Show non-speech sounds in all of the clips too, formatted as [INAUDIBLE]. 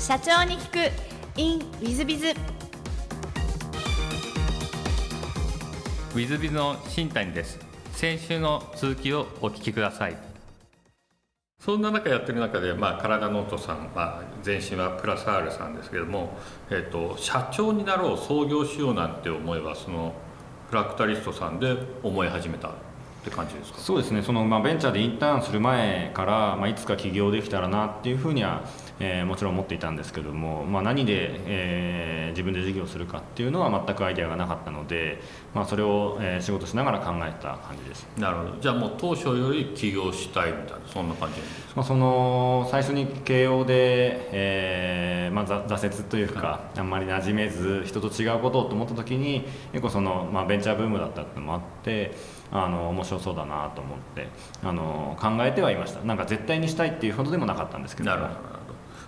社長に聞く。 in WizBiz WizBiz の新谷です。先週の続きをお聞きください。そんな中やってる中で、まあ、カラダノートさん、まあ、前身はプラス R さんですけども、えーと、社長になろう創業しようなんて思えばそのフラクタリストさんで思い始めたって感じですか？そうですね。その、まあ、ベンチャーでインターンする前から、まあ、いつか起業できたらなっていうふうにはえー、もちろん持っていたんですけども、まあ、何で、えー、自分で事業するかっていうのは全くアイデアがなかったので、まあ、それを、えー、仕事しながら考えた感じです。なるほど。じゃあもう当初より起業したいみたいなそんな感じまあ、その最初に慶応で、えーまあ、挫折というか、はい、あんまり馴染めず人と違うことをと思った時に結構その、まあ、ベンチャーブームだったっていうのもあってあの面白そうだなと思ってあの考えてはいました。なんか絶対にしたいっていうほどでもなかったんですけど。なるほど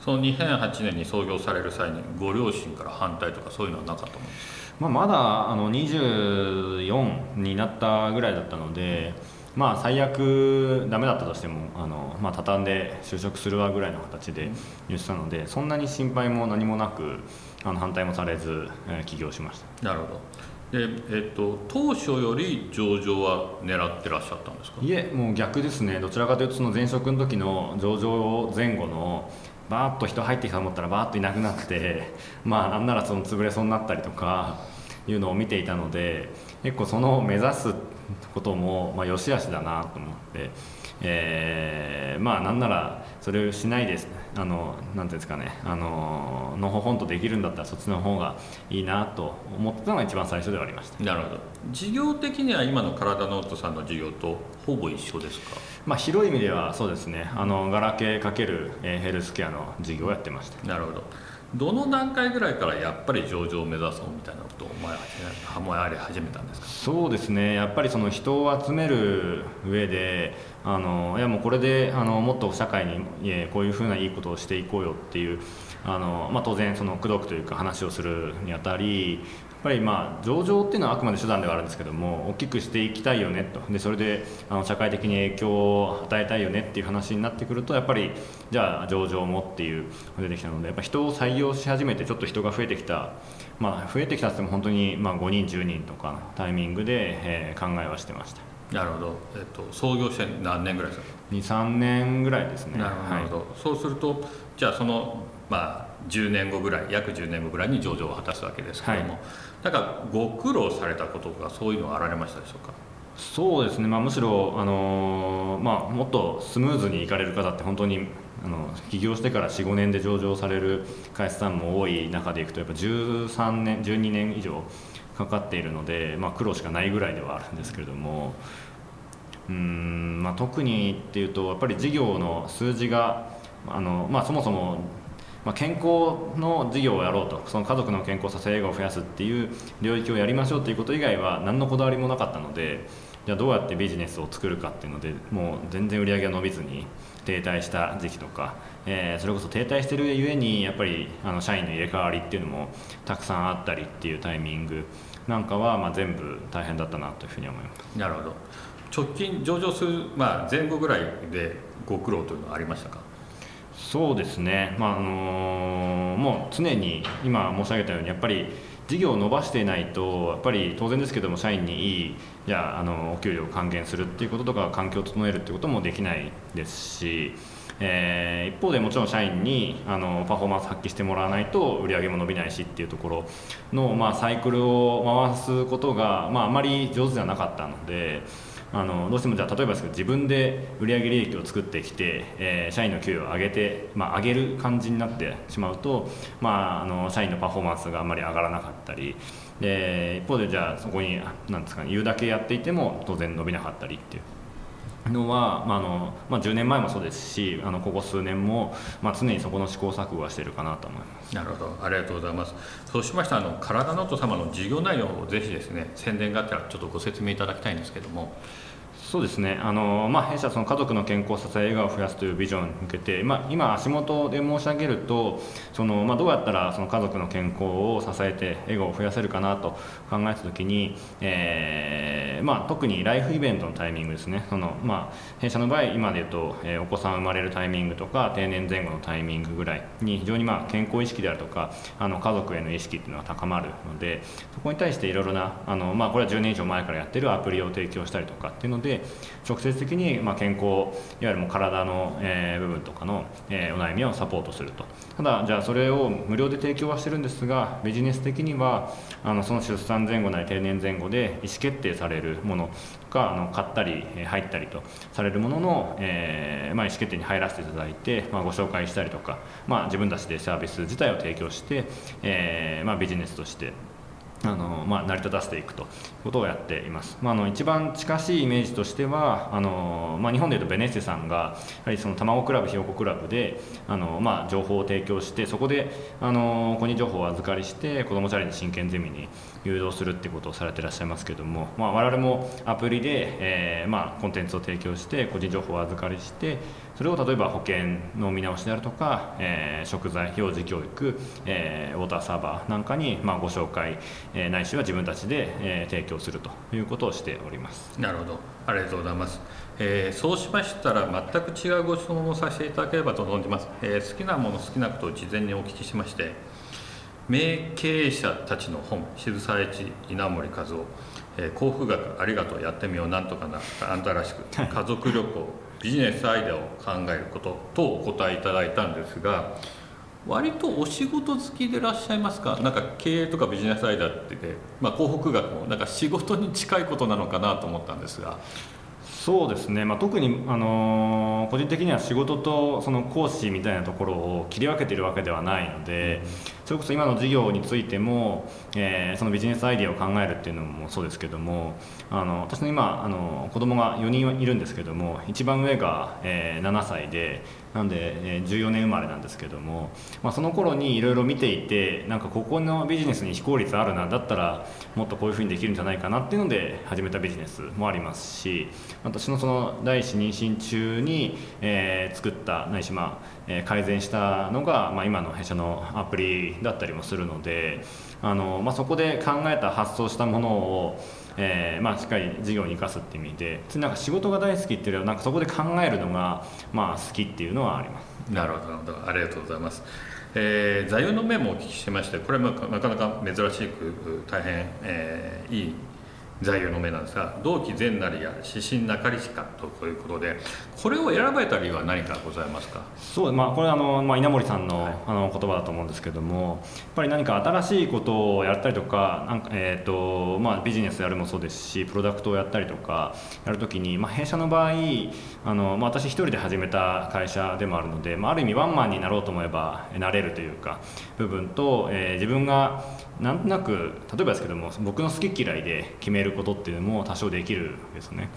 その2008年に創業される際にご両親から反対とかそういうのはなかったもんですまあ、まだあの24になったぐらいだったので、まあ、最悪ダメだったとしてもあの、まあ、畳んで就職するわぐらいの形で言ってたのでそんなに心配も何もなくあの反対もされず、えー、起業しました。なるほど。で、えっと、当初より上場は狙ってらっしゃったんですか？いえもう逆ですね。どちらかというとその前職の時の上場前後のバーッと人入ってきたと思ったらバーッといなくなって [LAUGHS] まあなんならその潰れそうになったりとかいうのを見ていたので結構その目指すこともま良し悪しだなと思っ、えー、まあなんならそれをしないですあのなんていうんですかねあののほほんとできるんだったらそっちの方がいいなと思ってたのが一番最初ではありました。なるほど。事業的には今のカラダノートさんの事業とほぼ一緒ですか？まあ、広い意味ではそうですね。あのガラケーかける、えヘルスケアの事業をやってました。なるほどどの段階ぐらいからやっぱり上場を目指そうみたいなことを思い始めたんですか？そうですね。やっぱりその人を集める上であのいやもうこれであのもっと社会にこういうふうないいことをしていこうよっていうあの、まあ、当然その口説くというか話をするにあたりぱりまあ上場っていうのはあくまで手段ではあるんですけども大きくしていきたいよねと。でそれであの社会的に影響を与えたいよねっていう話になってくるとやっぱりじゃあ上場もっていう出てきたのでやっぱ人を採用し始めてちょっと人が増えてきた。まあ増えてきたっても本当にまあ5人10人とかのタイミングで、えー、考えはしてました。なるほど、えっと、創業して何年ぐらいですか？23年ぐらいですね。なるほど、はい、そうするとじゃあそのまあ10年後ぐらい約10年後ぐらいに上場を果たすわけですけども、はい。なんかご苦労されたこととかそういうのはあられましたでしょうか？そうですね、まあ、むしろ、あのー、まあ、もっとスムーズにいかれる方って本当にあの起業してから45年で上場される会社さんも多い中でいくとやっぱ13年12年以上かかっているので、まあ、苦労しかないぐらいではあるんですけれども。うん、まあ、特にっていうとやっぱり事業の数字があの、まあ、そもそもまあ、健康の事業をやろうとその家族の健康させ笑顔を増やすっていう領域をやりましょうということ以外は何のこだわりもなかったのでじゃあどうやってビジネスを作るかっていうのでもう全然売り上げが伸びずに停滞した時期とか、えー、それこそ停滞してるゆえにやっぱりあの社員の入れ替わりっていうのもたくさんあったりっていうタイミングなんかはま全部大変だったなというふうに思います。なるほど。直近上場する、まあ、前後ぐらいでご苦労というのはありましたか？そうですね、まああの、もう常に今申し上げたようにやっぱり事業を伸ばしていないとやっぱり当然ですけども社員にいいじゃあのお給料を還元するっていうこととか環境を整えるっていうこともできないですし、えー、一方でもちろん社員にあのパフォーマンス発揮してもらわないと売り上げも伸びないしっていうところの、まあ、サイクルを回すことが、まあ、あまり上手ではなかったので。あのどうしてもじゃあ例えばですけど自分で売上利益を作ってきて、えー、社員の給与を上げて、まあ、上げる感じになってしまうと、まあ、あの社員のパフォーマンスがあんまり上がらなかったりで一方でじゃあそこになんですか、ね、言うだけやっていても当然伸びなかったりっていう。のは、まあのまあ、10年前もそうですしあのここ数年も、まあ、常にそこの試行錯誤はしてるかなと思います。なるほど。ありがとうございます。そうしましたらあの体の音様の事業内容をぜひですね宣伝があったらちょっとご説明いただきたいんですけどもそうですね。あの、まあ、弊社その家族の健康を支え笑顔を増やすというビジョンに向けて、まあ、今足元で申し上げるとその、まあ、どうやったらその家族の健康を支えて笑顔を増やせるかなと考えた時に、えーまあ、特にライフイベントのタイミングですね。その、まあ、弊社の場合今で言うと、えー、お子さん生まれるタイミングとか定年前後のタイミングぐらいに非常にまあ健康意識であるとかあの家族への意識っていうのが高まるのでそこに対していろいろなあの、まあ、これは10年以上前からやってるアプリを提供したりとかっていうので直接的にま健康いわゆるもう体の、え、部分とかの、え、お悩みをサポートすると。ただじゃあそれを無料で提供はしてるんですがビジネス的にはあのその出産前後なり定年前後で意思決定されるものがあの買ったり入ったりとされるものの、えーまあ、意思決定に入らせていただいて、まあ、ご紹介したりとか、まあ、自分たちでサービス自体を提供して、えーま、ビジネスとしてあのまあ、成り立たせていくということをやっています、まあ、あの一番近しいイメージとしてはあの、まあ、日本でいうとベネッセさんがやはりその卵クラブひよこクラブであの、まあ、情報を提供してそこであの個人情報を預かりして子どもチャレンジ真剣ゼミに誘導するってことをされてらっしゃいますけども、まあ、我々もアプリで、えーまあ、コンテンツを提供して個人情報を預かりしてそれを例えば保険の見直しであるとか、えー、食材表示教育、えー、ウォーターサーバーなんかに、まあ、ご紹介、えー、ないしは自分たちで、えー、提供するということをしております。なるほど。ありがとうございます、えー、そうしましたら全く違うご質問をさせていただければと存じます、えー、好きなもの好きなことを事前にお聞きしまして名経営者たちの本「渋沢栄一稲森和夫」えー「幸福学ありがとうやってみようなんとかなあんたらしく [LAUGHS] 家族旅行ビジネスアイデアを考えることとお答えいただいたんですが割とお仕事好きでいらっしゃいますか？なんか経営とかビジネスアイデアってで、まあ、幸福学もなんか仕事に近いことなのかなと思ったんですが。そうですね、まあ、特に、あのー、個人的には仕事とその講師みたいなところを切り分けているわけではないのでそれこそ今の事業についても、えー、そのビジネスアイデアを考えるっていうのもそうですけどもあの私の今あの子供が4人いるんですけども一番上が、えー、7歳でなんで、えー、14年生まれなんですけども、まあ、その頃にいろいろ見ていてなんかここのビジネスに非効率あるなだったらもっとこういうふうにできるんじゃないかなっていうので始めたビジネスもありますし私のその第一妊娠中に、えー、作ったないしまあえ改善したのが、まあ、今の弊社のアプリだったりもするのであの、まあ、そこで考えた発想したものを、えーまあ、しっかり事業に生かすっていう意味でなんか仕事が大好きっていうよりはなんかそこで考えるのが、まあ、好きっていうのはありますなるほどなるほどありがとうございます。えー、座右の銘もお聞きしてましてこれはなかなか珍しく大変、えー、いい座右の銘なんですが同期善なりや指針なかりしかということでこれを選ばれた理由は何かございますか？そうまあこれあの、まあ、稲森さんの,、あの言葉だと思うんですけどもやっぱり何か新しいことをやったりとかなんか、えーとまあ、ビジネスやるもそうですしプロダクトをやったりとかやるときに、まあ、弊社の場合あの、まあ、私一人で始めた会社でもあるので、まあ、ある意味ワンマンになろうと思えばなれるというか部分と、えー、自分がなんとなく例えばですけども僕の好き嫌いで決めることっていうのも多少できるんですね。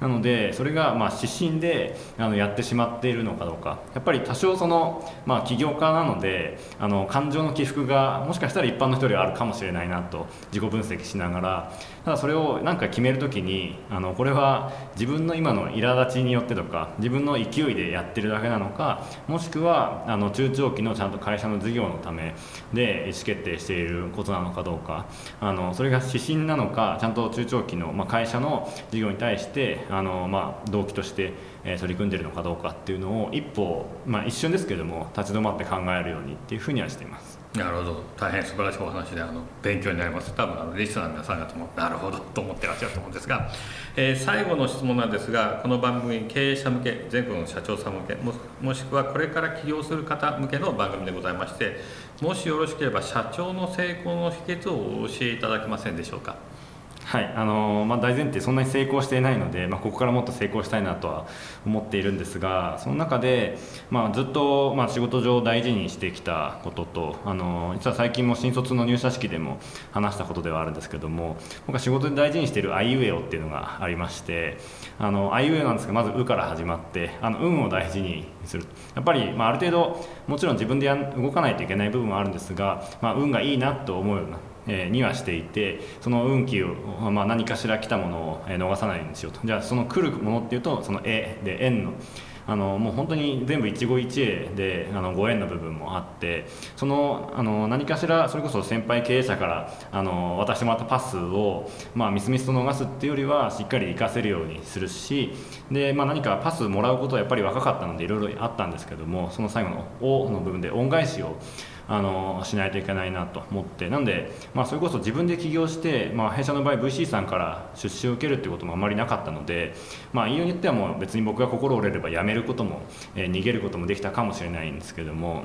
なのでそれがまあ指針であのやってしまっているのかどうか。やっぱり多少その、まあ、起業家なのであの感情の起伏がもしかしたら一般の人よりあるかもしれないなと自己分析しながら。ただそれを何か決める時にあのこれは自分の今の苛立ちによってとか自分の勢いでやってるだけなのかもしくはあの中長期のちゃんと会社の事業のためで意思決定していることなのかどうかあのそれが指針なのかちゃんと中長期の、まあ、会社の事業に対してあの、まあ、動機として、取り組んでいるのかどうかっていうのを一歩、まあ、一瞬ですけれども立ち止まって考えるようにっていうふうにはしています。なるほど。大変素晴らしいお話であの勉強になります。多分あのリスナーの皆さん方もなるほどと思ってらっしゃると思うんですが、えー、最後の質問なんですがこの番組経営者向け全国の社長さん向けももしくはこれから起業する方向けの番組でございましてもしよろしければ社長の成功の秘訣をお教えいただけませんでしょうか？はいあのまあ、大前提そんなに成功していないので、まあ、ここからもっと成功したいなとは思っているんですがその中で、まあ、ずっと、まあ、仕事上大事にしてきたこととあの実は最近も新卒の入社式でも話したことではあるんですけども僕は仕事で大事にしているあいうえおっていうのがありましてあのあいうえおなんですがまず「う」から始まってあの運を大事にする。やっぱり、まあ、ある程度もちろん自分でや動かないといけない部分はあるんですが、まあ、運がいいなと思うようなにはしていてその運気を、まあ、何かしら来たものを逃さないようにしようと。じゃあその来るものっていうとその絵で円のあのもう本当に全部一期一会であのご縁の部分もあってそのあの何かしらそれこそ先輩経営者からあの渡してもらったパスを、まあ、みすみすと逃すっていうよりはしっかり活かせるようにするしで、まあ、何かパスもらうことはやっぱり若かったのでいろいろあったんですけどもその最後の「お」の部分で恩返しをあのしないといけないなと思ってなんで、まあ、それこそ自分で起業して、まあ、弊社の場合 VC さんから出資を受けるってこともあまりなかったので、まあ、言いようによってはもう別に僕が心折れれば辞めることも、えー逃げることもできたかもしれないんですけども。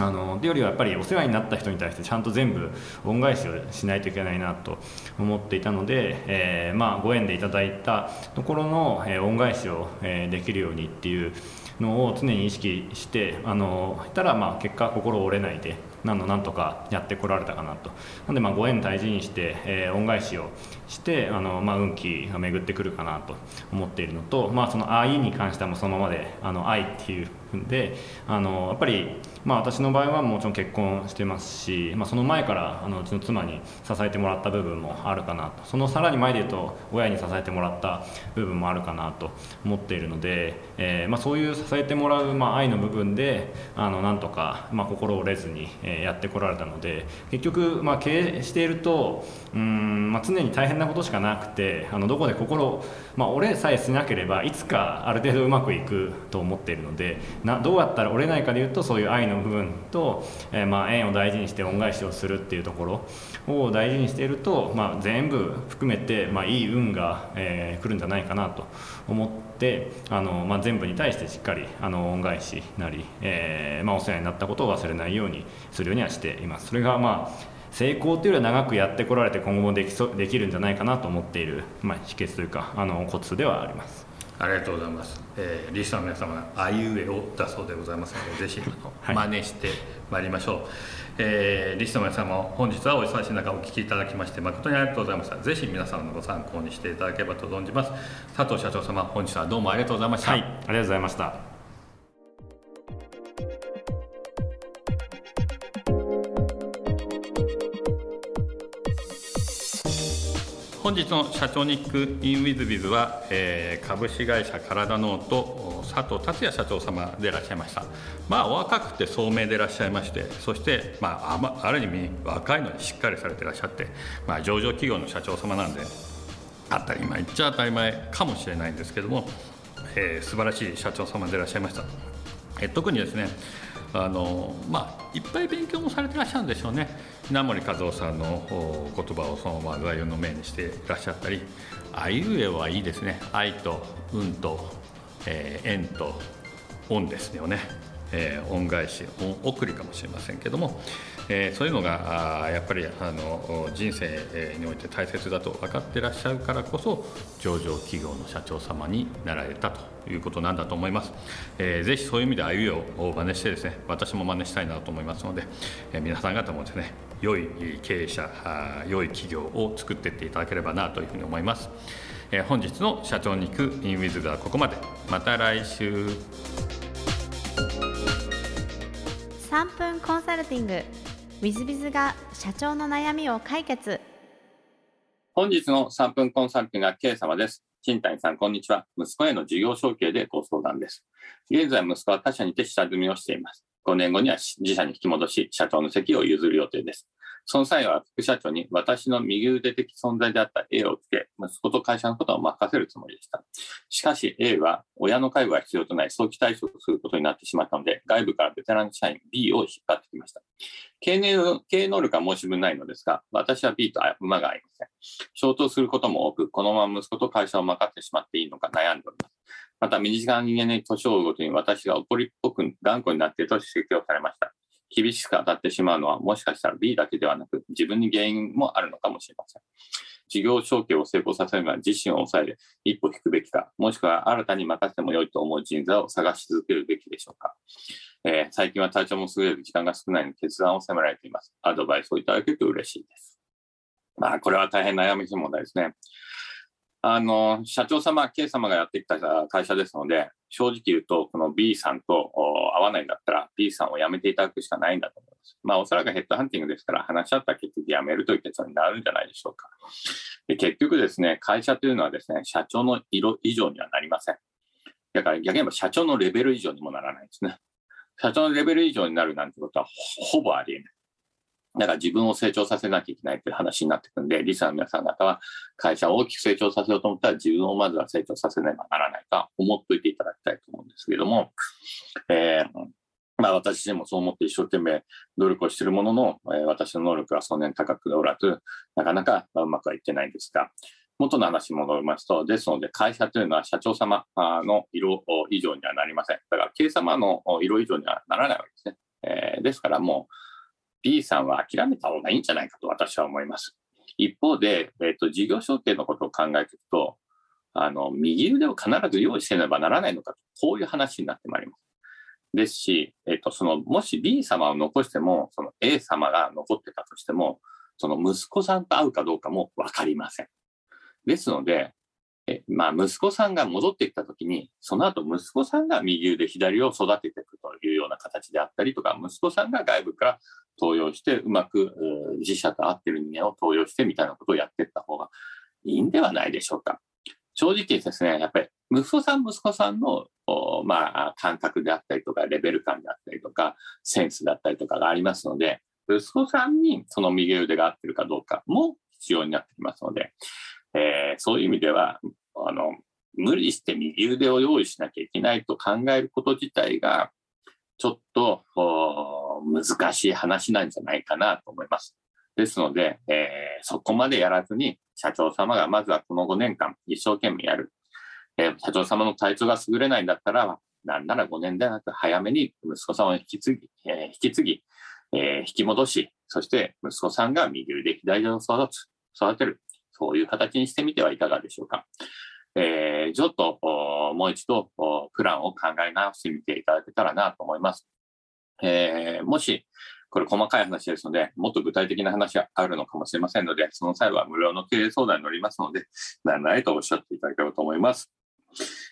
あのよりはやっぱりお世話になった人に対してちゃんと全部恩返しをしないといけないなと思っていたので、えーまあ、ご縁でいただいたところの、えー恩返しを、えーできるようにっていうのを常に意識してあのたらまあ結果心折れないでなんのなんとかやってこられたかなと。なんでまあご縁大事にして、えー恩返しをしてあの、まあ、運気が巡ってくるかなと思っているのと、まあ、その愛に関してはもそのままであの愛っていうふうであのやっぱり、まあ、私の場合はもちろん結婚してますし、まあ、その前からあのうちの妻に支えてもらった部分もあるかなと。そのさらに前で言うと親に支えてもらった部分もあるかなと思っているので、えーまあ、そういう支えてもらう、まあ、愛の部分であのなんとか、まあ、心折れずに、えやってこられたので結局、まあ、経営しているとうん、まあ、常に大変なことしかなくてあのどこで心、まあ、折れさえしなければいつかある程度うまくいくと思っているのでなどうやったら折れないかでいうとそういう愛の部分と、えーまあ、縁を大事にして恩返しをするっていうところを大事にしていると、まあ、全部含めて、まあ、いい運が、えー来るんじゃないかなと思ってあの、まあ、全部に対してしっかりあの恩返しなり、えーまあ、お世話になったことを忘れないようにするようにはしています。それがまあ成功というよりは長くやってこられて今後もできそできるんじゃないかなと思っている、まあ、秘訣というかあのコツではあります。ありがとうございます。えー、リスナーの皆様、あいうえをだそうでございますので、[LAUGHS] ぜひあの、はい真似してまいりましょう。えー、リスナーの皆様も本日はお忙しい中お聞きいただきまして誠にありがとうございました。ぜひ皆様のご参考にしていただければと存じます。佐藤社長様、本日はどうもありがとうございました。はい、ありがとうございました。日の社長に聞く in WizBiz は、えー株式会社カラダノート佐藤竜也社長様でいらっしゃいました。まあお若くて聡明でいらっしゃいましてそして、まあ、あまある意味若いのにしっかりされていらっしゃって、まあ、上場企業の社長様なんで当たり前言っちゃ当たり前かもしれないんですけども、えー素晴らしい社長様でいらっしゃいました。えー特にですねあのまあいっぱい勉強もされてらっしゃるんでしょうね。稲森和夫さんの言葉をそのまま座右の銘にしていらっしゃったり。あいうえはいいですね。愛と運と、えー縁と恩ですよね、えー恩返し恩送りかもしれませんけども、えーそういうのがやっぱりあの人生において大切だと分かってらっしゃるからこそ上場企業の社長様になられたということなんだと思います、えーぜひそういう意味であいうえおを真似してですね私も真似したいなと思いますので、えー皆さん方もですね良い経営者あ良い企業を作っていっていただければなというふうに思います、本日の社長に行くインウィズではここまで。また来週。ルティング w i z b i z が社長の悩みを解決本日の3分コンサルティングは K 様です。新谷さん、こんにちは。息子への事業承継でご相談です。現在、息子は他社にて下積みをしています。5年後には自社に引き戻し、社長の席を譲る予定です。その際は副社長に私の右腕的存在であった A をつけ、息子と会社のことを任せるつもりでした。しかし A は親の介護が必要となり早期退職することになってしまったので、外部からベテラン社員 B を引っ張ってきました。経営経営能力は申し分ないのですが、私は B と馬が合いません。衝突することも多く、このまま息子と会社を任せてしまっていいのか悩んでおります。また、身近な人間に年を追うごとに私が怒りっぽく頑固になっていると指摘をされました。厳しく当たってしまうのは、もしかしたら B だけではなく、自分に原因もあるのかもしれません。事業承継を成功させるには自身を抑える一歩引くべきか、もしくは新たに任せても良いと思う人材を探し続けるべきでしょうか。えー最近は体調も優れる時間が少ないので決断を迫られています。アドバイスをいただけると嬉しいです。まあ、これは大変悩みしい問題ですね。あの、社長様、K 様がやってきた会社ですので、正直言うと、この B さんと合わないんだったら、B さんを辞めていただくしかないんだと思います。ま。あ、おそらくヘッドハンティングですから、話し合った結局辞めるという結論になるんじゃないでしょうか。で結局ですね、会社というのはですね、社長の色以上にはなりません。だから逆に言えば社長のレベル以上にもならないですね。社長のレベル以上になるなんてことはほぼありえない。だから自分を成長させなきゃいけないという話になってくるんで、リスナーの皆さん方は会社を大きく成長させようと思ったら自分をまずは成長させねばならないか思っておいていただきたいと思うんですけれども、えー、まあ私自身もそう思って一生懸命努力をしているものの、えー、私の能力はそんなに高くおらず、なかなかうまくはいってないんですが、元の話に戻りますと、ですので会社というのは社長様の色以上にはなりません。だから経営様の色以上にはならないわけですね。えー、ですからもう、B さんは諦めた方がいいんじゃないかと私は思います。一方で、えっ、ー、と、事業承継のことを考えていくと、あの、右腕を必ず用意せねばならないのかと、こういう話になってまいります。ですし、えっ、ー、と、その、もし B 様を残しても、その A 様が残ってたとしても、その息子さんと会うかどうかもわかりません。ですので、えまあ、息子さんが戻ってきたときに、その後息子さんが右腕、左を育てていくとい形であったりとか、息子さんが外部から登用して、うまく自社と合ってる人間を登用してみたいなことをやっていった方がいいんではないでしょうか。正直ですね、やっぱり息子さん、息子さんの、まあ、感覚であったりとか、レベル感であったりとか、センスだったりとかがありますので、息子さんにその右腕が合ってるかどうかも必要になってきますので、えー、そういう意味では、あの、無理して右腕を用意しなきゃいけないと考えること自体が、ちょっと難しい話なんじゃないかなと思います。ですので、えー、そこまでやらずに、社長様がまずはこの5年間一生懸命やる。えー、社長様の体調が優れないんだったら、なんなら5年ではなく早めに息子さんを引き継ぎ、えー、引き継ぎ、え、引き戻し、そして息子さんが右腕左腕を育つ、育てる。そういう形にしてみてはいかがでしょうか。えー、ちょっともう一度プランを考え直してみていただけたらなと思います。えー、もし、これ細かい話ですので、もっと具体的な話があるのかもしれませんので、その際は無料の経営相談に乗りますので、何々とおっしゃっていただければと思います。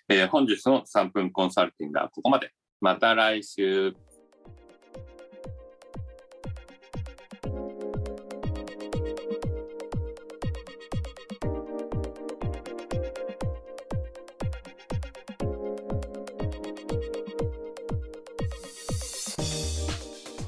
えー、本日の3分コンサルティングはここまで。また来週。